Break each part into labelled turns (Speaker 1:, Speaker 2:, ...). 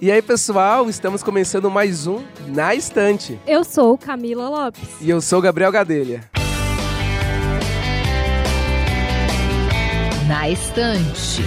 Speaker 1: E aí, pessoal, estamos começando mais um Na Estante.
Speaker 2: Eu sou Camila Lopes.
Speaker 1: E eu sou Gabriel Gadelha.
Speaker 3: Na Estante.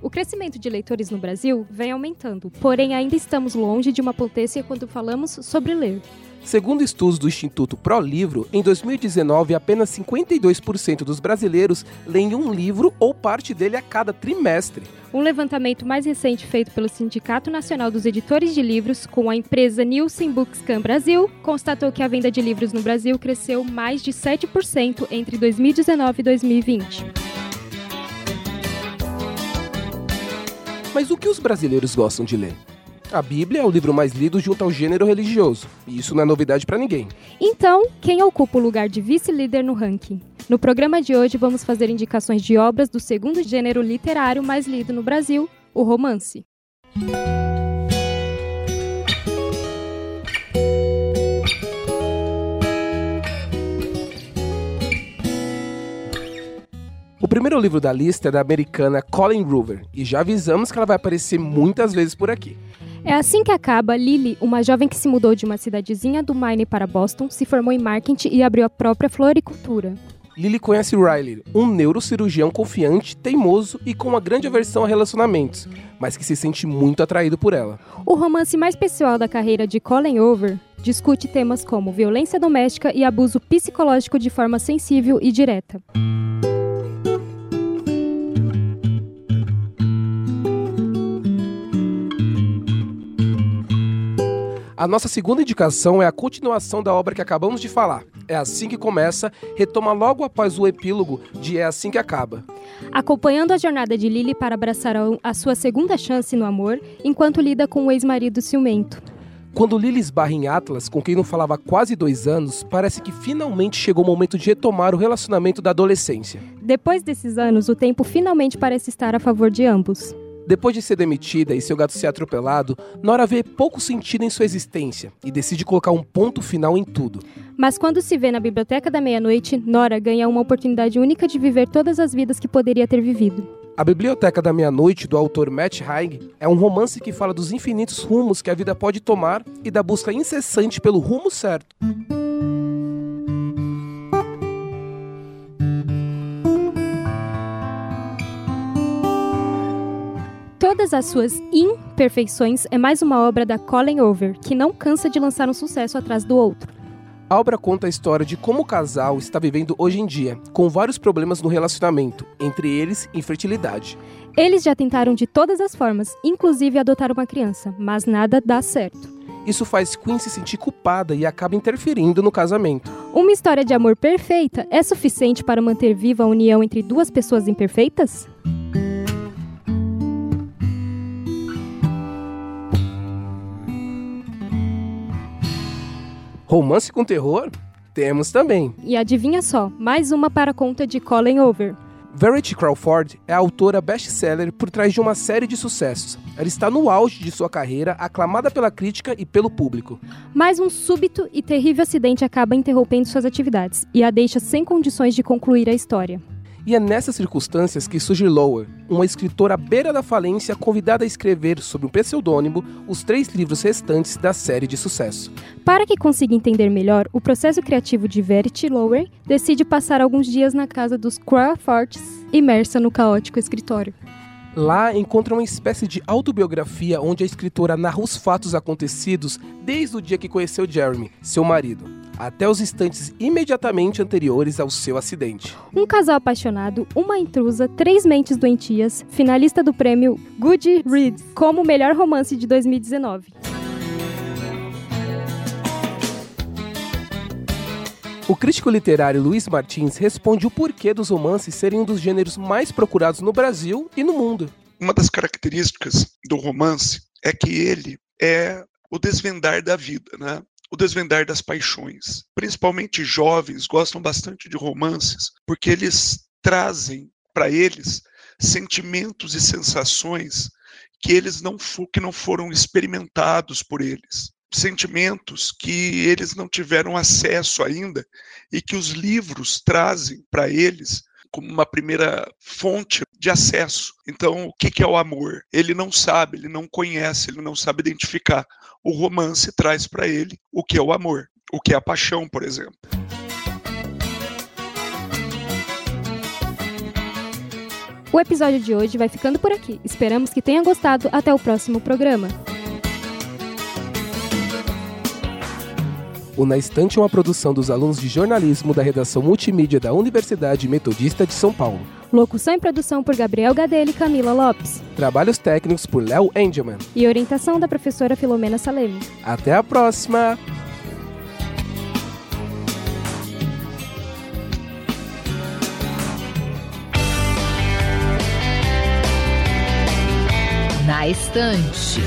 Speaker 2: O crescimento de leitores no Brasil vem aumentando, porém ainda estamos longe de uma potência quando falamos sobre ler.
Speaker 1: Segundo estudos do Instituto Pro Livro, em 2019 apenas 52% dos brasileiros leem um livro ou parte dele a cada trimestre.
Speaker 2: Um levantamento mais recente feito pelo Sindicato Nacional dos Editores de Livros com a empresa Nielsen Bookscan Brasil constatou que a venda de livros no Brasil cresceu mais de 7% entre 2019 e 2020.
Speaker 1: Mas o que os brasileiros gostam de ler? A Bíblia é o livro mais lido junto ao gênero religioso, e isso não é novidade para ninguém.
Speaker 2: Então, quem ocupa o lugar de vice-líder no ranking? No programa de hoje vamos fazer indicações de obras do segundo gênero literário mais lido no Brasil, o romance.
Speaker 1: O primeiro livro da lista é da americana Colin Groover, e já avisamos que ela vai aparecer muitas vezes por aqui.
Speaker 2: É assim que acaba Lily, uma jovem que se mudou de uma cidadezinha do Maine para Boston, se formou em marketing e abriu a própria floricultura.
Speaker 1: Lily conhece Riley, um neurocirurgião confiante, teimoso e com uma grande aversão a relacionamentos, mas que se sente muito atraído por ela.
Speaker 2: O romance mais pessoal da carreira de Colin Over discute temas como violência doméstica e abuso psicológico de forma sensível e direta.
Speaker 1: A nossa segunda indicação é a continuação da obra que acabamos de falar. É assim que começa, retoma logo após o epílogo de É assim que acaba.
Speaker 2: Acompanhando a jornada de Lily para abraçar a sua segunda chance no amor, enquanto lida com o ex-marido ciumento.
Speaker 1: Quando Lily esbarra em Atlas, com quem não falava há quase dois anos, parece que finalmente chegou o momento de retomar o relacionamento da adolescência.
Speaker 2: Depois desses anos, o tempo finalmente parece estar a favor de ambos.
Speaker 1: Depois de ser demitida e seu gato ser atropelado, Nora vê pouco sentido em sua existência e decide colocar um ponto final em tudo.
Speaker 2: Mas quando se vê na Biblioteca da Meia-Noite, Nora ganha uma oportunidade única de viver todas as vidas que poderia ter vivido.
Speaker 1: A Biblioteca da Meia-Noite, do autor Matt Haig, é um romance que fala dos infinitos rumos que a vida pode tomar e da busca incessante pelo rumo certo.
Speaker 2: Todas as suas imperfeições é mais uma obra da Colin Over, que não cansa de lançar um sucesso atrás do outro.
Speaker 1: A obra conta a história de como o casal está vivendo hoje em dia, com vários problemas no relacionamento, entre eles infertilidade.
Speaker 2: Eles já tentaram de todas as formas, inclusive adotar uma criança, mas nada dá certo.
Speaker 1: Isso faz Queen se sentir culpada e acaba interferindo no casamento.
Speaker 2: Uma história de amor perfeita é suficiente para manter viva a união entre duas pessoas imperfeitas?
Speaker 1: Romance com terror? Temos também.
Speaker 2: E adivinha só, mais uma para a conta de Colin Over.
Speaker 1: Verity Crawford é a autora best-seller por trás de uma série de sucessos. Ela está no auge de sua carreira, aclamada pela crítica e pelo público.
Speaker 2: Mas um súbito e terrível acidente acaba interrompendo suas atividades e a deixa sem condições de concluir a história.
Speaker 1: E é nessas circunstâncias que surge Lower, uma escritora à beira da falência convidada a escrever, sob um pseudônimo, os três livros restantes da série de sucesso.
Speaker 2: Para que consiga entender melhor o processo criativo de Verity Lower, decide passar alguns dias na casa dos Crawfords, imersa no caótico escritório.
Speaker 1: Lá encontra uma espécie de autobiografia onde a escritora narra os fatos acontecidos desde o dia que conheceu Jeremy, seu marido, até os instantes imediatamente anteriores ao seu acidente.
Speaker 2: Um casal apaixonado, uma intrusa, três mentes doentias, finalista do prêmio Goodreads como melhor romance de 2019.
Speaker 1: O crítico literário Luiz Martins responde o porquê dos romances serem um dos gêneros mais procurados no Brasil e no mundo.
Speaker 4: Uma das características do romance é que ele é o desvendar da vida, né? o desvendar das paixões. Principalmente jovens gostam bastante de romances porque eles trazem para eles sentimentos e sensações que eles não que não foram experimentados por eles sentimentos que eles não tiveram acesso ainda e que os livros trazem para eles como uma primeira fonte de acesso. Então, o que é o amor? Ele não sabe, ele não conhece, ele não sabe identificar. O romance traz para ele o que é o amor, o que é a paixão, por exemplo.
Speaker 2: O episódio de hoje vai ficando por aqui. Esperamos que tenha gostado. Até o próximo programa.
Speaker 1: O Na Estante é uma produção dos alunos de jornalismo da redação multimídia da Universidade Metodista de São Paulo.
Speaker 2: Locução e produção por Gabriel Gadelha e Camila Lopes.
Speaker 1: Trabalhos técnicos por Léo Engelman.
Speaker 2: E orientação da professora Filomena Salemi.
Speaker 1: Até a próxima!
Speaker 3: Na Estante.